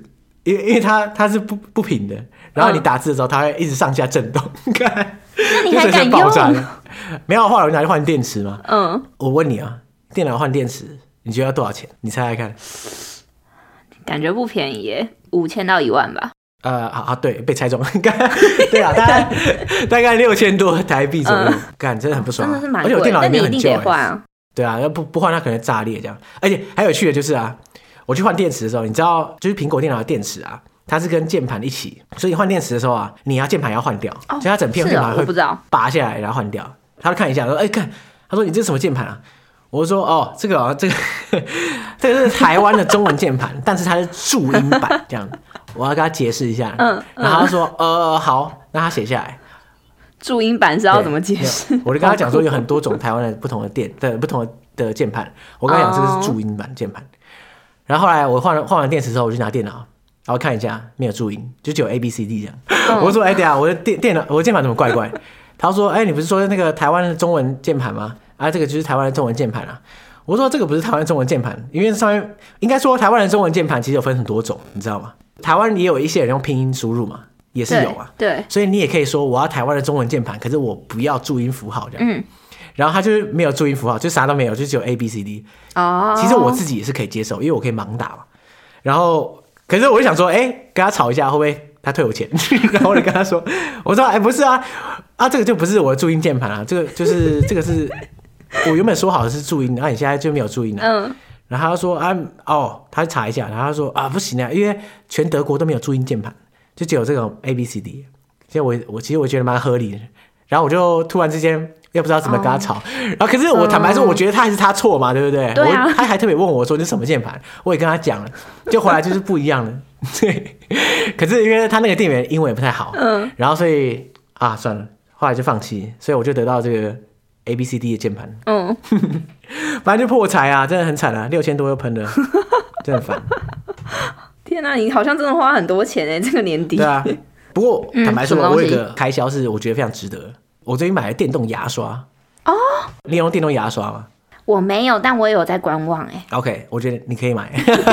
因为因为它它是不不平的，然后你打字的时候，它会一直上下震动。(laughs) 干，那你还敢用？(laughs) 没有，后来我拿去换电池嘛。嗯，我问你啊，电脑换电池，你觉得要多少钱？你猜猜看。感觉不便宜耶，五千到一万吧。呃，好啊，对，被猜中了。(laughs) 对啊，大概 (laughs) 大概六千多台币左右。干、嗯，真的很不爽、啊，真的是蛮贵。而且我电脑里面很旧、啊。对啊，要不不换它可能炸裂这样。而且还有趣的就是啊，我去换电池的时候，你知道，就是苹果电脑的电池啊。它是跟键盘一起，所以换电池的时候啊，你要键盘要换掉，所以它整片键盘会拔下来然后换掉。他就看一下说：“哎，看，他说你这是什么键盘啊？”我说：“哦，这个啊，这个这个是台湾的中文键盘，(laughs) 但是它是注音版这样。”我要跟他解释一下，嗯，然后他说：“呃，好，那他写下来。”注音版是要怎么解释？我就跟他讲说有很多种台湾的不同的电的不同的的键盘，我跟他讲这个是注音版键盘。然后后来我换了换完电池之后，我就拿电脑。然后看一下，没有注音，就只有 A B C D 这样。Oh. 我说：“哎、欸，等下，我的电电脑，我的键盘怎么怪怪？”他说：“哎、欸，你不是说那个台湾的中文键盘吗？啊，这个就是台湾的中文键盘啊。”我说：“这个不是台湾中文键盘，因为上面应该说台湾的中文键盘其实有分很多种，你知道吗？台湾也有一些人用拼音输入嘛，也是有啊。对，对所以你也可以说我要台湾的中文键盘，可是我不要注音符号这样。嗯。然后他就是没有注音符号，就啥都没有，就只有 A B C D。哦，其实我自己也是可以接受，因为我可以盲打嘛。然后，可是我就想说，哎、欸，跟他吵一下会不会他退我钱？(laughs) 然后我就跟他说，我说，哎、欸，不是啊，啊，这个就不是我的注音键盘啊，这个就是这个是我原本说好的是注音，然后你现在就没有注音了。嗯。然后他说啊，哦，他查一下，然后他说啊，不行啊，因为全德国都没有注音键盘，就只有这种 A B C D。其实我我其实我觉得蛮合理的。然后我就突然之间也不知道怎么跟他吵。哦、然后可是我坦白说，我觉得他还是他错嘛，对不对？对啊。他还特别问我说这是什么键盘，我也跟他讲了，就回来就是不一样了。(laughs) 对。可是因为他那个店员英文也不太好，嗯。然后所以啊，算了，后来就放弃。所以我就得到这个 A B C D 的键盘。嗯。(laughs) 反正就破财啊，真的很惨啊，六千多又喷了，(laughs) 真的烦。天哪，你好像真的花很多钱哎，这个年底。对啊，不过坦白说，我有一个开销是我觉得非常值得。我最近买了电动牙刷哦，你用电动牙刷吗？我没有，但我也有在观望哎。OK，我觉得你可以买，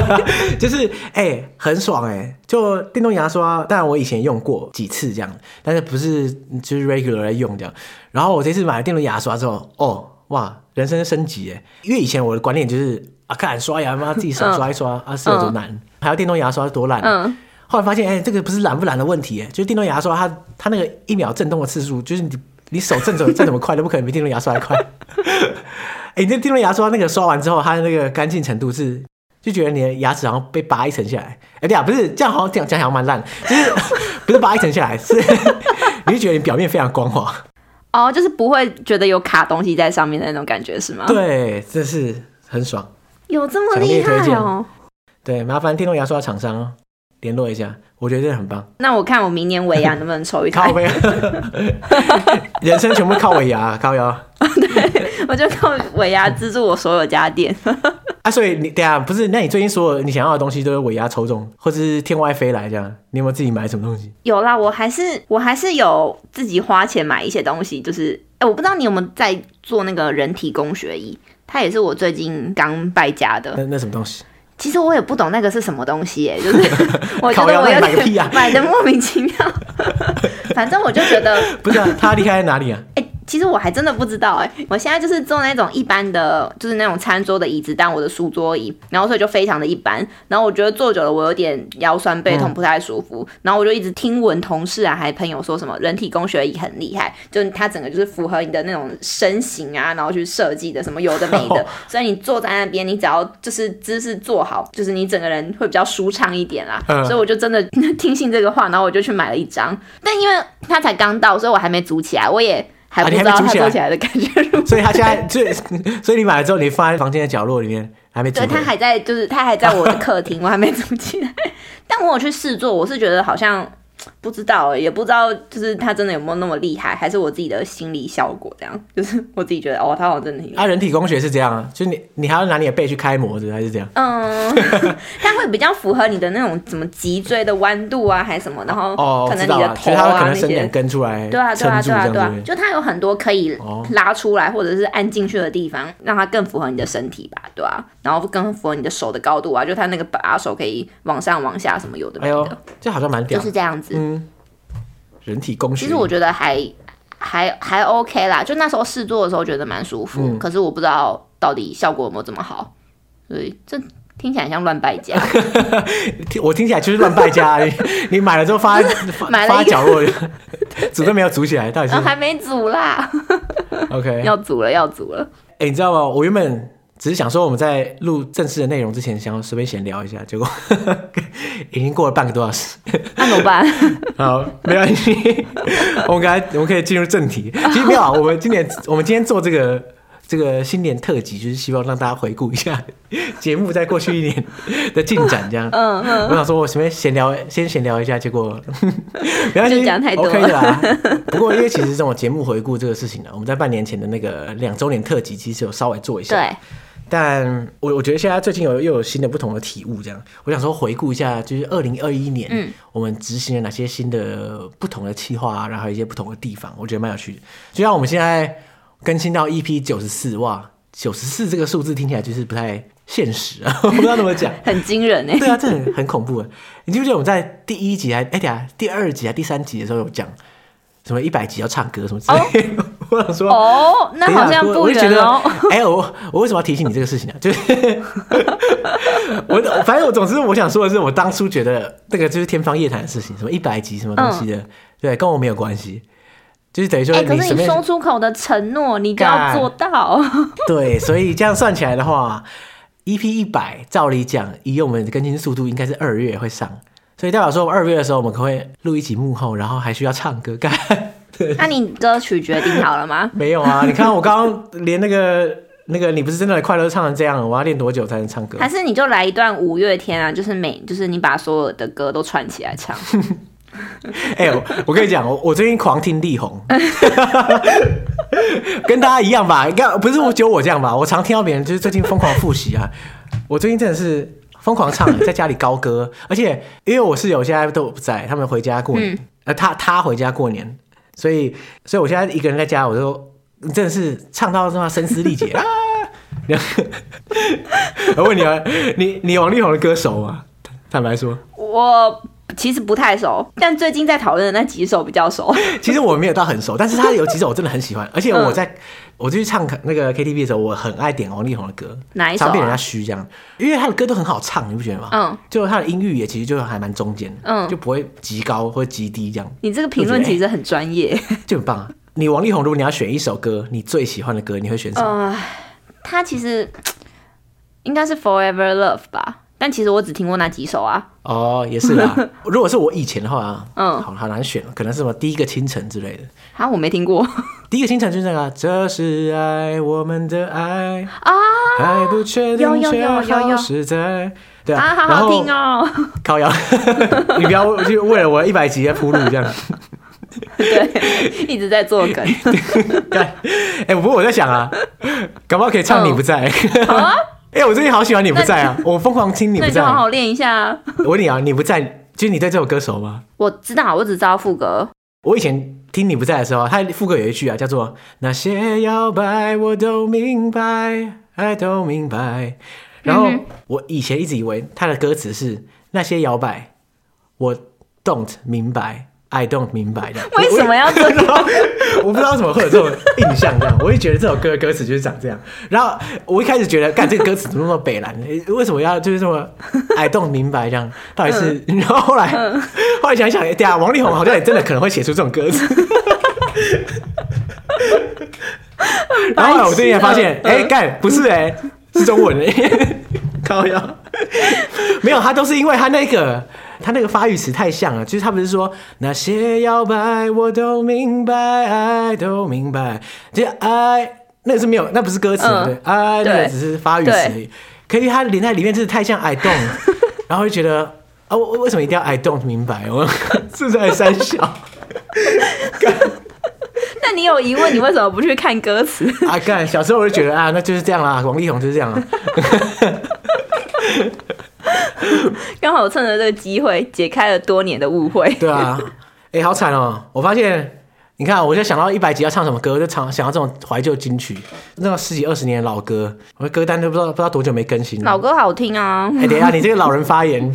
(laughs) 就是哎、欸，很爽哎，就电动牙刷。当然我以前用过几次这样，但是不是就是 regular 来用这样。然后我这次买了电动牙刷之后，哦。哇，人生升级哎！因为以前我的观念就是啊，看刷牙嘛，自己手刷一刷、嗯、啊，是有多难？嗯、还有电动牙刷多烂？嗯。后来发现，哎、欸，这个不是懒不懒的问题，哎，就是电动牙刷它它那个一秒震动的次数，就是你你手震走 (laughs) 再怎么快都不可能比电动牙刷还快。哎、欸，你这电动牙刷那个刷完之后，它的那个干净程度是，就觉得你的牙齿好像被拔一层下来。哎、欸，对啊，不是这样，好像这样讲好像蛮烂，就是 (laughs) 不是拔一层下来，是 (laughs) 你就觉得你表面非常光滑。哦，就是不会觉得有卡东西在上面的那种感觉是吗？对，这是很爽，有这么厉害哦！对，麻烦电动牙刷厂商联络一下，我觉得这很棒。那我看我明年尾牙能不能抽一台？靠 (laughs) 人生全部靠尾牙，靠腰。对，(laughs) 我就靠尾牙资助我所有家电。(laughs) 啊，所以你等下不是？那你最近所有你想要的东西都是尾牙抽中，或者是天外飞来这样？你有没有自己买什么东西？有啦，我还是我还是有自己花钱买一些东西。就是，哎、欸，我不知道你有没有在做那个人体工学椅，它也是我最近刚败家的。那那什么东西？其实我也不懂那个是什么东西，耶，就是 (laughs) 我觉得我有点 (laughs) 买的莫名其妙。反正我就觉得 (laughs) 不是啊，他厉害在哪里啊？欸其实我还真的不知道哎，我现在就是坐那种一般的，就是那种餐桌的椅子当我的书桌椅，然后所以就非常的一般。然后我觉得坐久了我有点腰酸背痛，不太舒服。然后我就一直听闻同事啊，还朋友说什么人体工学椅很厉害，就它整个就是符合你的那种身形啊，然后去设计的什么有的没的。(laughs) 所以你坐在那边，你只要就是姿势坐好，就是你整个人会比较舒畅一点啦。所以我就真的听信这个话，然后我就去买了一张。但因为它才刚到，所以我还没组起来，我也。还不知道它做起来的感觉，所以他现在，所以 (laughs) 所以你买了之后，你放在房间的角落里面，还没煮。对，他还在，就是他还在我的客厅，我还没煮起来。(laughs) 但我有去试坐，我是觉得好像。不知道，也不知道，就是他真的有没有那么厉害，还是我自己的心理效果这样？(laughs) 就是我自己觉得，哦，他好像真的挺。啊，人体工学是这样啊，就你你还要拿你的背去开模子，还是这样？嗯，(laughs) 它会比较符合你的那种什么脊椎的弯度啊，还是什么？然后哦可能你的头啊，啊可能伸点根出来，对啊，对啊，对啊，对啊，就它有很多可以拉出来或者是按进去的地方，让它更符合你的身体吧，对啊，然后更符合你的手的高度啊，就它那个把手可以往上往下什么有的没的，哎、这好像蛮屌，就是这样子。嗯，人体工学，其实我觉得还还还 OK 啦，就那时候试做的时候觉得蛮舒服，嗯，可是我不知道到底效果有没有这么好，所以这听起来像乱败家。(laughs) 我听起来就是乱败家，你你买了之后发 (laughs) 买了发角落，煮都没有煮起来，到底是还没煮啦？OK，(laughs) 要煮了，要煮了。哎，欸，你知道吗？我原本。只是想说，我们在录正式的内容之前，想要随便闲聊一下，结果 (laughs) 已经过了半个多小时，那怎么办？(laughs) 好，没关系，(laughs) 我们刚才我们可以进入正题。其实没有啊，我们今年我们今天做这个这个新年特辑，就是希望让大家回顾一下节目在过去一年的进展，这样。嗯嗯。我想说，我随便闲聊，先闲聊一下，结果没关系，讲太多，OK 的啦。不过，因为其实这种节目回顾这个事情呢，我们在半年前的那个两周年特辑，其实有稍微做一下。对。但我我觉得现在最近有又有新的不同的体悟，这样我想说回顾一下，就是二零二一年，嗯，我们执行了哪些新的不同的计划啊，然后一些不同的地方，我觉得蛮有趣的。就像我们现在更新到 EP 九十四，哇，九十四这个数字听起来就是不太现实啊，(laughs) 我不知道怎么讲，(laughs) 很惊人哎，对啊，这很很恐怖啊。你记不记得我们在第一集还哎呀，第二集还第三集的时候有讲什么一百集要唱歌什么之类的？哦 (laughs) 我想说，哦，那好像不远哦。哎、欸，我我为什么要提醒你这个事情呢、啊？就是 (laughs) 我反正我总之我想说的是，我当初觉得那个就是天方夜谭的事情，什么一百集什么东西的，嗯、对，跟我没有关系。就是等于说，可是你说出口的承诺，你就要做到。对，所以这样算起来的话，EP 一百，照理讲，以我们的更新速度，应该是二月会上。所以代表说，二月的时候我们可会录一集幕后，然后还需要唱歌干。(laughs) 那你歌曲决定好了吗？(laughs) 没有啊，你看我刚刚连那个那个你不是真的快乐唱成这样，我要练多久才能唱歌？还是你就来一段五月天啊？就是每就是你把所有的歌都串起来唱。(laughs) 哎、欸，我我跟你讲，我我最近狂听力宏，跟大家一样吧？应该不是我只有我这样吧？我常听到别人就是最近疯狂复习啊，我最近真的是。疯狂唱，在家里高歌，而且因为我室友现在都不在，他们回家过年，嗯、呃，他他回家过年，所以，所以我现在一个人在家，我就真的是唱到这么声嘶力竭啊！(laughs) 我问你啊，你你王力宏的歌熟吗？坦白说，我其实不太熟，但最近在讨论的那几首比较熟。其实我没有到很熟，但是他有几首我真的很喜欢，而且我在。嗯我就去唱那个 KTV 的时候，我很爱点王力宏的歌，哪一首、啊？常被人家虚这样，因为他的歌都很好唱，你不觉得吗？嗯，就他的音域也其实就还蛮中间，嗯，就不会极高或极低这样。你这个评论其实很专业，就，欸、就很棒啊！你王力宏，如果你要选一首歌，你最喜欢的歌，你会选什么？呃，他其实应该是 Forever Love 吧。但其实我只听过那几首啊。哦，也是啦。(laughs) 如果是我以前的话，嗯，好好难选，可能是什么第一个清晨之类的。啊，我没听过。(laughs) 第一个清晨就是那个，这是爱，我们的爱啊，还不确定却好实在。对啊，好好听哦。(laughs) 烤羊，你不要就为了我一百集在铺路这样。对，一直在做梗。对，哎，不过我在想啊，搞不好可以唱你不在。好啊。哎、欸，我最近好喜欢你不在啊！我疯狂听你不在，那你就好好练一下啊！(laughs) 我问你啊，你不在，就是你对这首歌熟吗？我知道，我只知道副歌。我以前听你不在的时候，他副歌有一句啊，叫做“那些摇摆我都明白，爱都明白”。然后我以前一直以为他的歌词是“那些摇摆我 don't 明白”。I don't 明白的，(laughs) 为什么要这样？(laughs) 我不知道为什么会有这种印象，这样，我也觉得这首歌的歌词就是长这样。然后我一开始觉得，干这个歌词怎么那么北烂？(laughs) 为什么要就是这么 I don't 明白这样？到底是？然后后来后来想一想，对啊，王力宏好像也真的可能会写出这种歌词。然后后来我最近才发现，哎，干不是哎，是中文哎，靠腰，没有，他都是因为他那个。他那个发语词太像了，就是他不是说那些摇摆我都明白，爱都明白，这爱那个是没有，那不是歌词，嗯、对，爱那个只是发语词。可是他连在里面真是太像 I don't，(laughs) 然后就觉得啊，我为什么一定要 I don't 明白？我 (laughs) 是在三小。(laughs) 那你有疑问，你为什么不去看歌词？啊，干，小时候我就觉得啊，那就是这样啦，王力宏就是这样啊。(laughs) 刚好趁着这个机会解开了多年的误会。对啊，哎、欸，好惨哦！我发现，你看，我就想到一百集要唱什么歌，就唱想到这种怀旧金曲，那种十几二十年的老歌，我的歌单都不知道不知道多久没更新。老歌好听啊！哎、欸，等一下，你这个老人发言，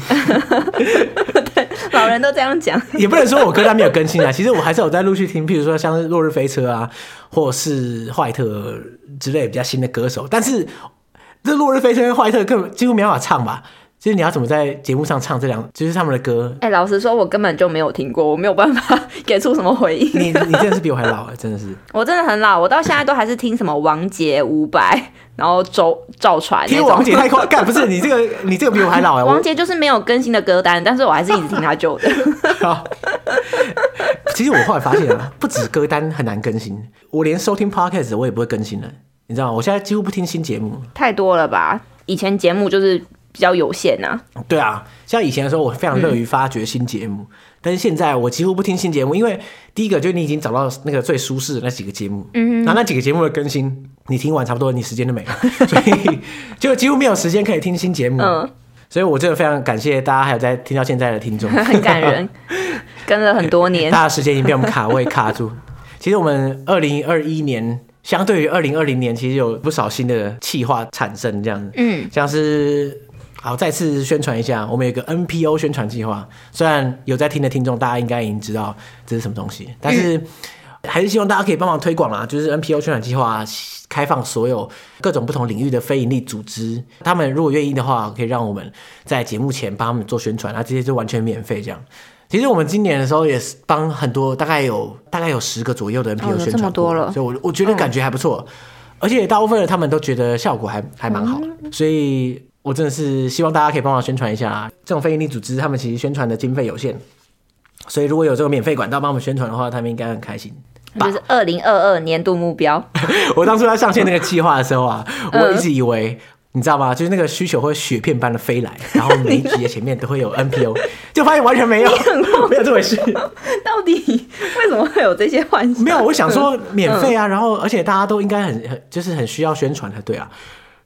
对，(laughs) (laughs) 老人都这样讲，也不能说我歌单没有更新啊。(laughs) 其实我还是有在陆续听，譬如说像《落日飞车》啊，或是坏特之类比较新的歌手，但是这《落日飞车》跟坏特根本几乎没办法唱吧。其实你要怎么在节目上唱这两，就是他们的歌？哎、欸，老实说，我根本就没有听过，我没有办法 (laughs) 给出什么回应。你你真的是比我还老，真的是。我真的很老，我到现在都还是听什么王杰、伍佰，然后周赵传。听王杰太快，干不是你这个你这个比我还老哎。(laughs) 王杰就是没有更新的歌单，但是我还是一直听他旧的。好，其实我后来发现啊，不止歌单很难更新，我连收听 Podcast 我也不会更新了。你知道吗？我现在几乎不听新节目，太多了吧？以前节目就是。比较有限呐、啊，对啊，像以前的时候，我非常乐于发掘新节目，嗯、但是现在我几乎不听新节目，因为第一个就是你已经找到那个最舒适的那几个节目，嗯哼，然后那几个节目的更新，你听完差不多，你时间就没了，(laughs) 所以就几乎没有时间可以听新节目，嗯，所以我真的非常感谢大家还有在听到现在的听众，(laughs) 很感人，跟了很多年，大家时间已经被我们卡位卡住。其实我们二零二一年相对于二零二零年，其实有不少新的企划产生，这样子，嗯，像是。好，再次宣传一下，我们有一个 NPO 宣传计划。虽然有在听的听众，大家应该已经知道这是什么东西，但是还是希望大家可以帮忙推广啦，就是 NPO 宣传计划开放所有各种不同领域的非营利组织，他们如果愿意的话，可以让我们在节目前帮他们做宣传，那，这些就完全免费这样。其实我们今年的时候也是帮很多，大概有大概有十个左右的 NPO 宣传，哦，这么多了，所以我我觉得感觉还不错，嗯，而且大部分的他们都觉得效果还还蛮好，嗯，所以我真的是希望大家可以帮忙宣传一下。这种非营利组织，他们其实宣传的经费有限，所以如果有这个免费管道帮我们宣传的话，他们应该很开心。就是二零二二年度目标。(laughs) 我当初要上线那个计划的时候啊，我一直以为。你知道吗？就是那个需求会雪片般的飞来，然后每一集的前面都会有 NPO，就发现完全没有，(laughs) 没有这回事。到底为什么会有这些幻想？没有，我想说免费啊，然后而且大家都应该很很就是很需要宣传才对啊。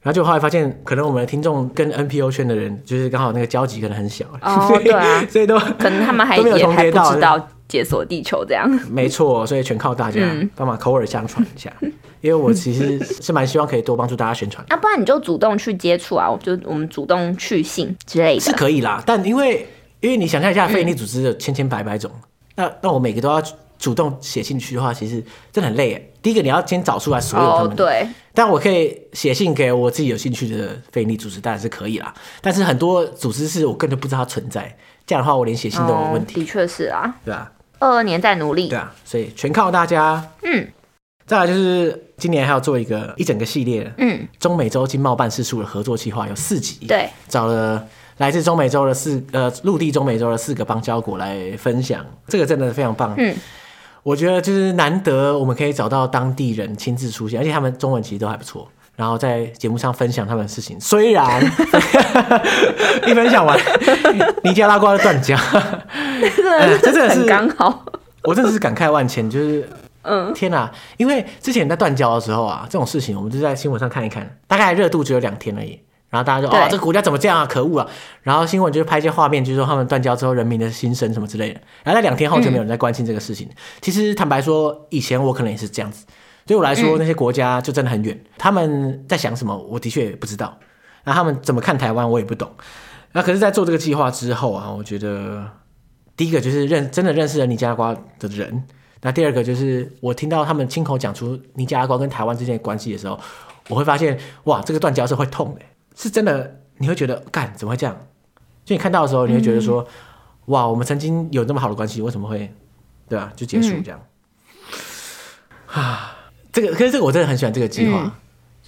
然后就后来发现，可能我们的听众跟 NPO 圈的人，就是刚好那个交集可能很小。哦，对啊，(laughs) 所以都可能他们还也还不知道解锁地球这样。没错，所以全靠大家帮忙口耳相传一下。(laughs) 因为我其实是蛮希望可以多帮助大家宣传。啊，不然你就主动去接触啊，我就我们主动去信之类的。是可以啦，但因为因为你想象一下，非营利组织的千千百百种，嗯、那那我每个都要主动写进去的话，其实真的很累。第一个你要先找出来所有他们。哦，对。但我可以写信给我自己有兴趣的非营利组织，当然是可以啦。但是很多组织是我根本就不知道它存在，这样的话我连写信都有问题。哦、的确是啊，对啊。二二年在努力，对啊，所以全靠大家。嗯。再来就是今年还要做一个一整个系列，嗯，中美洲经贸办事处的合作计划有四集，对，找了来自中美洲的四呃陆地中美洲的四个邦交国来分享，这个真的非常棒，嗯，我觉得就是难得我们可以找到当地人亲自出现，而且他们中文其实都还不错，然后在节目上分享他们的事情，虽然 (laughs) 一分享完尼加拉瓜的断交，这真的是刚好，我真的是感慨万千，就是。嗯，天呐！因为之前在断交的时候啊，这种事情我们就在新闻上看一看，大概热度只有两天而已。然后大家就哦，这个国家怎么这样啊？可恶啊！然后新闻就是拍一些画面，就是说他们断交之后人民的心声什么之类的。然后在两天后就没有人在关心这个事情。嗯、其实坦白说，以前我可能也是这样子。对我来说，那些国家就真的很远，他们在想什么，我的确也不知道。那他们怎么看台湾，我也不懂。那可是，在做这个计划之后啊，我觉得第一个就是认真的认识了尼加拉瓜的人。那第二个就是我听到他们亲口讲出尼加拉瓜跟台湾之间的关系的时候，我会发现哇，这个断交是会痛的，是真的，你会觉得干怎么会这样？就你看到的时候，你会觉得说、嗯、哇，我们曾经有那么好的关系，为什么会对吧、啊？就结束这样、嗯、(sighs) 啊？这个可是这个我真的很喜欢这个计划，嗯、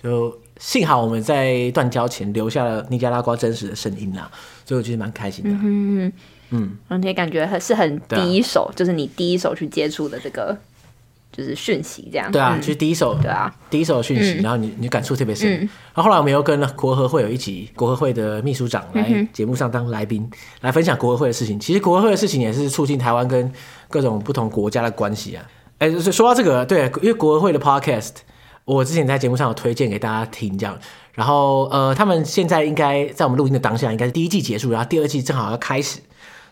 就幸好我们在断交前留下了尼加拉瓜真实的声音啦，所以我觉得蛮开心的。嗯嗯，而且感觉很是很第一手，啊、就是你第一手去接触的这个就是讯息，这样对啊，就是第一手，对啊，第一手的讯息，嗯、然后你你感触特别深。嗯、然后后来我们又跟国合会有一起，国合会的秘书长来节目上当来宾，嗯、来分享国合会的事情。其实国合会的事情也是促进台湾跟各种不同国家的关系啊。哎，说到这个，对，因为国合会的 Podcast，我之前在节目上有推荐给大家听，这样。然后呃，他们现在应该在我们录音的当下，应该是第一季结束，然后第二季正好要开始。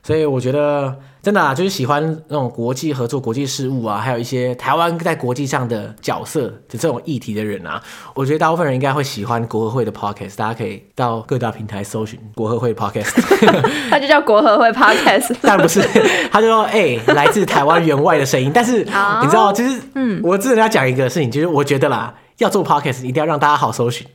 所以我觉得真的啊，就是喜欢那种国际合作、国际事务啊，还有一些台湾在国际上的角色的这种议题的人啊，我觉得大部分人应该会喜欢国合会的 podcast。大家可以到各大平台搜寻国合会 podcast，(laughs) 它就叫国合会 podcast，(laughs) 但不是，他就说 (laughs) 哎、欸，来自台湾员外的声音。但是你知道，其实嗯，我之前要讲一个事情，就是我觉得啦，要做 podcast 一定要让大家好搜寻。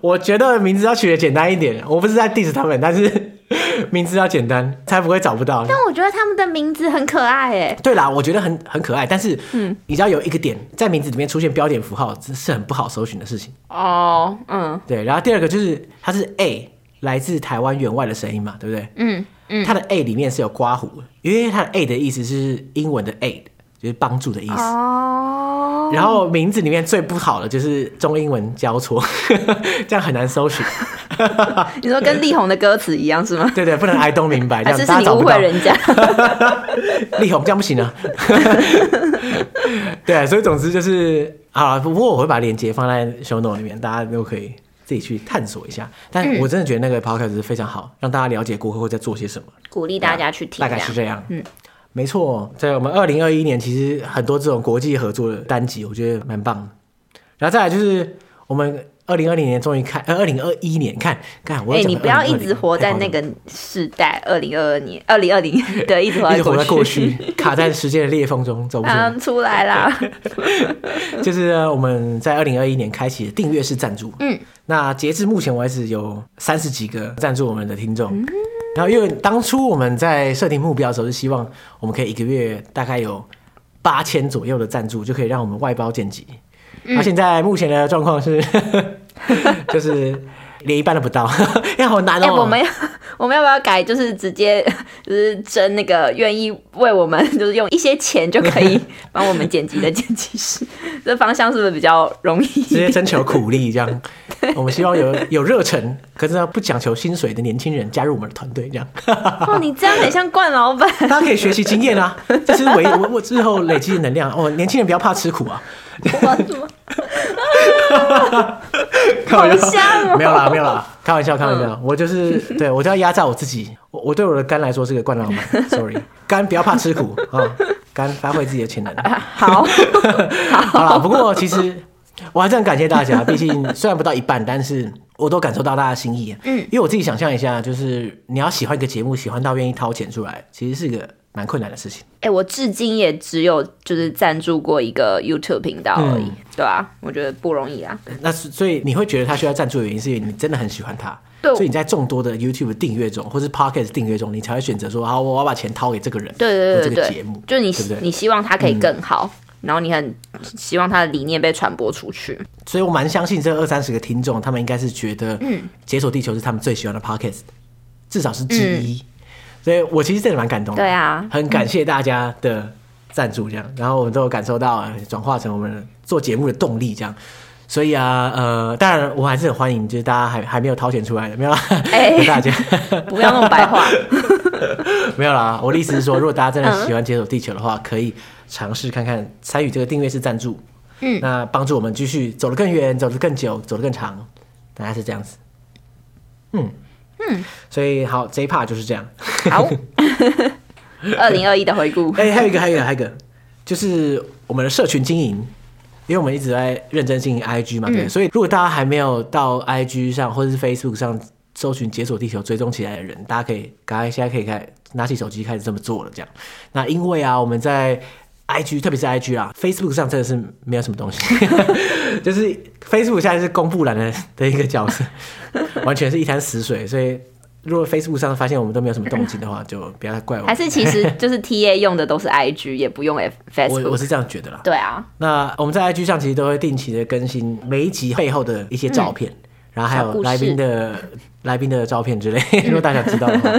我觉得名字要取得简单一点，我不是在 diss 他们，但是。(laughs) 名字要简单，才不会找不到。但我觉得他们的名字很可爱，哎。对啦，我觉得很很可爱，但是，嗯，你知道有一个点，在名字里面出现标点符号，这是很不好搜寻的事情。哦，嗯，对。然后第二个就是，它是 A，来自台湾员外的声音嘛，对不对？嗯嗯。它的 A 里面是有刮胡，因为它的 A 的意思是英文的 aid，就是帮助的意思。哦。然后名字里面最不好的就是中英文交错，(laughs) 这样很难搜寻。(laughs) 你说跟力宏的歌词一样是吗？对对，不能 I 都明白，这样是你误会人家。(laughs) 力宏这样不行啊。对，所以总之就是啊，不过我会把链接放在 show note 里面，大家都可以自己去探索一下。但我真的觉得那个 podcast 是非常好，让大家了解国科会在做些什么，鼓励大家去听。大概是这样，嗯。没错，在我们二零二一年，其实很多这种国际合作的单集，我觉得蛮棒的。然后再来就是我们二零二零年终于开，呃，二零二一年看，看我。哎、欸，你不要一直活在那个时代，二零二二年，二零二零，(laughs) 对，一直活在过去，活在过去卡在时间的裂缝中走不出来。出来啦。(laughs) 就是我们在二零二一年开启了订阅式赞助，嗯，那截至目前为止有三十几个赞助我们的听众，嗯、然后因为当初我们在设定目标的时候是希望我们可以一个月大概有八千左右的赞助，就可以让我们外包剪辑。那、嗯、现在目前的状况是，(laughs) 就是连一半都不到，(laughs) 因为好难哦、喔欸。我们要我们要不要改？就是直接 (laughs) 就是征那个愿意为我们，(laughs) 就是用一些钱就可以 (laughs) 帮我们剪辑的剪辑师，这方向是不是比较容易？直接征求苦力这样。我们希望有有热忱，可是呢不讲求薪水的年轻人加入我们的团队，这样。哦，你这样很像冠老板。大家可以学习经验啊，这是为我我之后累积的能量。哦，年轻人不要怕吃苦啊。我怎么？开玩笑，没有啦，没有啦，开玩笑，开玩笑。嗯、我就是 (laughs) 对我就要压榨我自己。我我对我的肝来说是个灌老板，sorry，肝不要怕吃苦啊，(laughs) 肝发挥自己的潜能。(laughs) 好，好了。不过其实我还是很感谢大家，毕竟虽然不到一半，但是我都感受到大家的心意。嗯，因为我自己想象一下，就是你要喜欢一个节目，喜欢到愿意掏钱出来，其实是个。蛮困难的事情。哎、欸，我至今也只有就是赞助过一个 YouTube 频道而已，嗯、对啊，我觉得不容易啊。那所以你会觉得他需要赞助的原因，是因为你真的很喜欢他。对。所以你在众多的 YouTube 订阅中，或是 Podcast 订阅中，你才会选择说，好，我要把钱掏给这个人。对对对对对。节目，就是你对不对？你希望他可以更好，嗯、然后你很希望他的理念被传播出去。所以我蛮相信这二三十个听众，他们应该是觉得，嗯，解锁地球是他们最喜欢的 Podcast，至少是之一。嗯所以我其实真的蛮感动的，对啊，很感谢大家的赞助，这样，然后我们都有感受到转化成我们做节目的动力，这样。所以啊，呃，当然我还是很欢迎，就是大家还还没有掏钱出来的，没有啦，哎，(laughs) 大家 (laughs) 不要那么白话，(laughs) 没有啦。我的意思是说，如果大家真的喜欢解锁地球的话，可以尝试看看参与这个订阅式赞助，嗯，那帮助我们继续走得更远，走得更久，走得更长，大概是这样子，嗯。嗯，所以好，这一 part 就是这样。好，(laughs) 二零二一的回顾。哎、欸，还有一个，还有一个，还有一个，就是我们的社群经营，因为我们一直在认真经营 IG 嘛，对。嗯、所以如果大家还没有到 IG 上或者是 Facebook 上搜寻“解锁地球”追踪起来的人，大家可以赶快现在可以开拿起手机开始这么做了。这样，那因为啊，我们在 IG，特别是 IG 啊，Facebook 上真的是没有什么东西，(laughs) 就是 Facebook 现在是公布栏的的一个角色，完全是一潭死水。所以如果 Facebook 上发现我们都没有什么动静的话，就不要太怪我。还是其实就是 TA 用的都是 IG，也不用 (laughs) Facebook。我我是这样觉得啦。对啊。那我们在 IG 上其实都会定期的更新每一集背后的一些照片，嗯、然后还有来宾的来宾的照片之类，(laughs) 如果大家知道的话。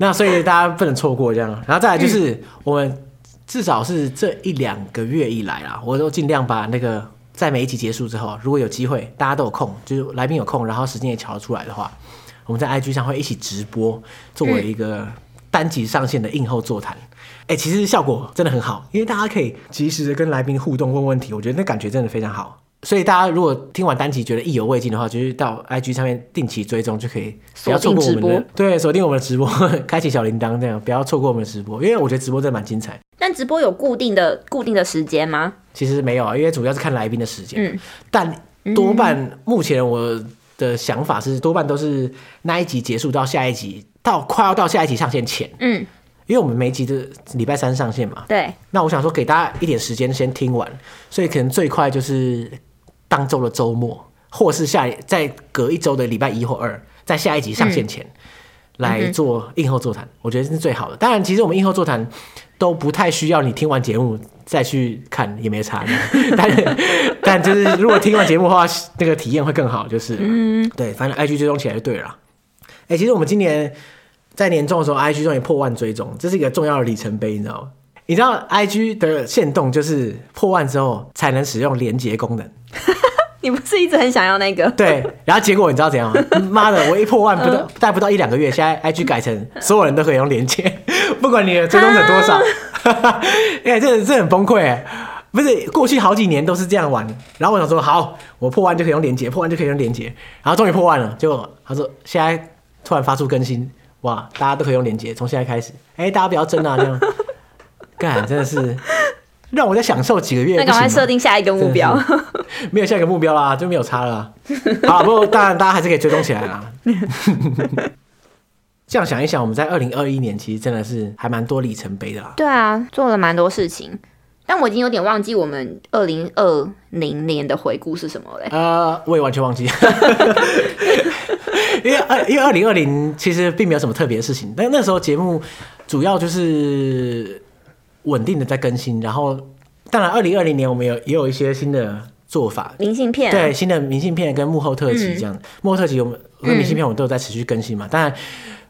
那所以大家不能错过这样。然后再来就是我们。至少是这一两个月以来啦，我都尽量把那个在每一集结束之后，如果有机会，大家都有空，就是来宾有空，然后时间也瞧得出来的话，我们在 IG 上会一起直播，作为一个单集上线的映后座谈。哎、其实效果真的很好，因为大家可以及时的跟来宾互动问问题，我觉得那感觉真的非常好。所以大家如果听完单集觉得意犹未尽的话，就是到 IG 上面定期追踪就可以，不要错过我们的对，锁定我们的直播，(laughs) 开启小铃铛这样，不要错过我们的直播，因为我觉得直播真的蛮精彩。但直播有固定的固定的时间吗？其实没有啊，因为主要是看来宾的时间。嗯，但多半目前我的想法是，多半都是那一集结束到下一集，到快要到下一集上线前。嗯。因为我们每一集的礼拜三上线嘛，对。那我想说，给大家一点时间先听完，所以可能最快就是当周的周末，或是下再隔一周的礼拜一或二，在下一集上线前、嗯、来做映后座谈，我觉得是最好的。当然，其实我们映后座谈都不太需要你听完节目再去看，也没差。(laughs) 但但就是如果听完节目的话，那个体验会更好。就是嗯，对，反正 IG 追踪起来就对了。哎、欸，其实我们今年。在年终的时候，IG 终于破万追踪，这是一个重要的里程碑，你知道吗？你知道 IG 的限动就是破万之后才能使用连接功能。(laughs) 你不是一直很想要那个？对，然后结果你知道怎样吗？(laughs) 妈的，我一破万不到，大概不到一两个月，现在 IG 改成所有人都可以用连接，(laughs) 不管你的追踪者多少。哎、欸，这这很崩溃哎！不是过去好几年都是这样玩，然后我想说好，我破万就可以用连接，破万就可以用连接，然后终于破万了，结果他说现在突然发出更新。哇！大家都可以用连接，从现在开始，哎、欸，大家不要争啊！这样干真的是 (laughs) 让我再享受几个月。那赶快设定下一个目标。(laughs) 没有下一个目标啦，就没有差了。(laughs) 好，不过当然大家还是可以追踪起来啦。这样想一想，我们在二零二一年其实真的是还蛮多里程碑的啦。对啊，做了蛮多事情，但我已经有点忘记我们二零二零年的回顾是什么嘞？呃，我也完全忘记，因为二因为二零二零其实并没有什么特别的事情，但那时候节目主要就是稳定的在更新，然后当然二零二零年我们有也有一些新的做法，明信片、啊，对，新的明信片跟幕后特辑这样，嗯、幕后特辑我们跟明信片我们都有在持续更新嘛，当然。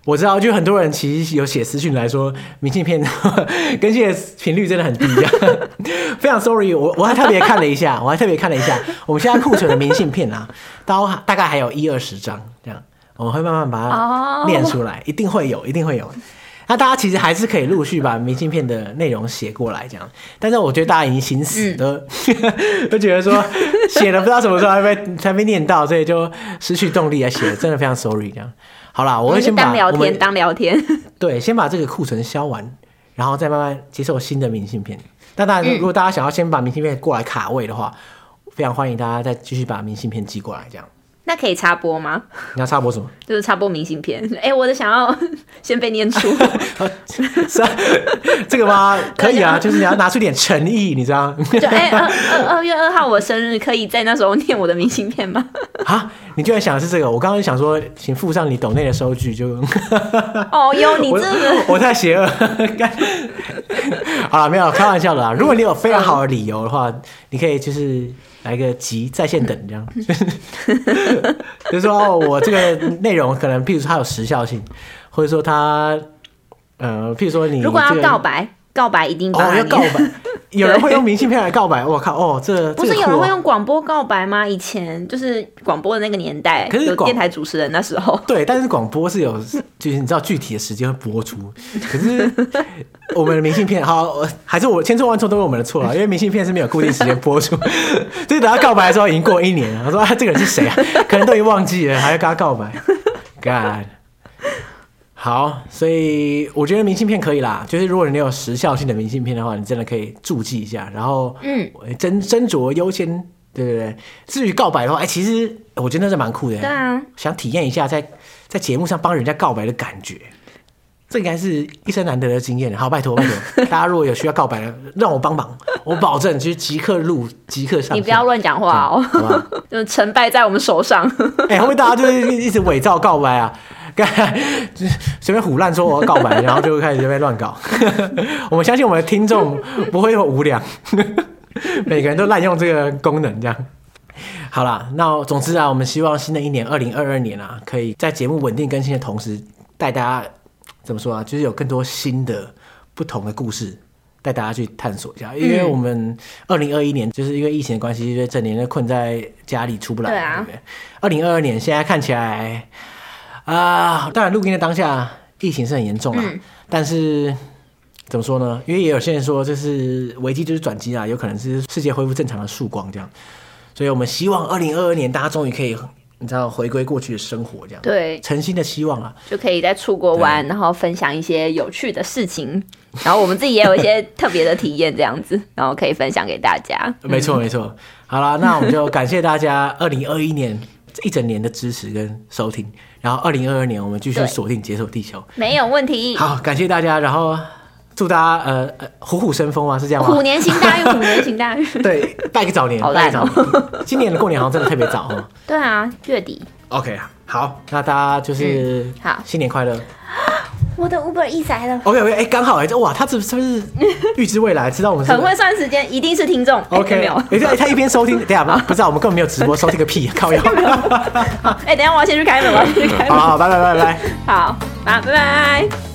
我知道，就很多人其实有写私讯来说，明信片 (laughs) 更新的频率真的很低，(laughs) 非常 sorry，我我还特别看了一下，(laughs) 我还特别看了一下，我们现在库存的明信片啊，到大概还有一二十张这样，我们会慢慢把它念出来，一定会有，一定会有。那大家其实还是可以陆续把明信片的内容写过来，这样，但是我觉得大家已经心死都、嗯、(laughs) 都觉得说写了不知道什么时候还没才没念到，所以就失去动力来写，真的非常 sorry 这样。好啦，我会先把当聊天当聊天，(laughs) 对，先把这个库存消完，然后再慢慢接受新的明信片。那当然，如果大家想要先把明信片过来卡位的话，嗯、非常欢迎大家再继续把明信片寄过来，这样。那可以插播吗？你要插播什么？就是插播明信片。(laughs) 哎、欸，我的想要 (laughs) 先被念出，(laughs) 是啊，这个吗？可以啊，就是你要拿出点诚意，你知道吗？就哎，二二二月二号我生日，可以在那时候念我的明信片吗？啊，你居然想的是这个？我刚刚想说，请附上你抖内的收据就。哦哟，你这个我，我太邪恶。好了，没有开玩笑的啦。如果你有非常好的理由的话，你可以就是。来个急在线等这样，(laughs) 就是说我这个内容可能，譬如说它有时效性，或者说它，呃，譬如说你、这个、如果要告白，告白一定哦要告白。有人会用明信片来告白，我靠哦，这不是有人会用广播告白吗？以前就是广播的那个年代，可是有电台主持人那时候，(laughs) 对，但是广播是有，就是你知道具体的时间会播出，可是 (laughs) 我们的明信片，好，还是我千错万错都是我们的错啊，因为明信片是没有固定时间播出，(laughs) 就是等他告白的时候已经过一年了，他说啊，这个人是谁啊？可能都已经忘记了，还要跟他告白，God。好，所以我觉得明信片可以啦。就是如果你有时效性的明信片的话，你真的可以注记一下，然后嗯，斟斟酌优先，对对对。至于告白的话，哎、欸，其实我觉得那是蛮酷的。对啊，想体验一下在在节目上帮人家告白的感觉，这应该是一生难得的经验。好，拜托拜托，(laughs) 大家如果有需要告白的，让我帮忙，(laughs) 我保证就是即刻录，即刻上。你不要乱讲话哦？(laughs) 就成败在我们手上。哎、欸，后面大家就是一直伪造告白啊。(laughs) 随便胡乱说我要告白，然后就开始这边乱搞。(laughs) 我们相信我们的听众不会那么无良，(laughs) 每个人都滥用这个功能，这样。好啦，那总之啊，我们希望新的一年二零二二年啊，可以在节目稳定更新的同时，带大家怎么说啊，就是有更多新的不同的故事带大家去探索一下。因为我们二零二一年就是因为疫情的关系，因为整年都困在家里出不来，对啊。二零二二年现在看起来。啊，当然，录音的当下疫情是很严重啊。嗯、但是怎么说呢？因为也有些人说，这是危机就是转机啊，有可能是世界恢复正常的曙光这样。所以我们希望二零二二年大家终于可以，你知道，回归过去的生活这样。对，诚心的希望啊，就可以在出国玩，然后分享一些有趣的事情，然后我们自己也有一些特别的体验这样子，(laughs) 然后可以分享给大家。没错，没错。好了，那我们就感谢大家二零二一年一整年的支持跟收听。然后，二零二二年我们继续锁定解锁地球，没有问题。好，感谢大家，然后祝大家呃呃虎虎生风啊，是这样吗？虎年行大运，虎年行大运。(laughs) 对，拜个早年，好拜个早年。今年的过年好像真的特别早哦。对啊，月底。OK，好，那大家就是好，新年快乐。我的 Uber Eats 来了。OK OK，哎，刚好哎，这哇，他是是不 (laughs) 是预知未来，知道我们很会算时间，一定是听众。OK，没有，哎，他一边收听，等下不知道，我们根本没有直播，收听个屁，靠腰。(laughs) (laughs) 哎，等下我要先去开门，我要先去开门。好，拜拜拜拜。好，拜拜。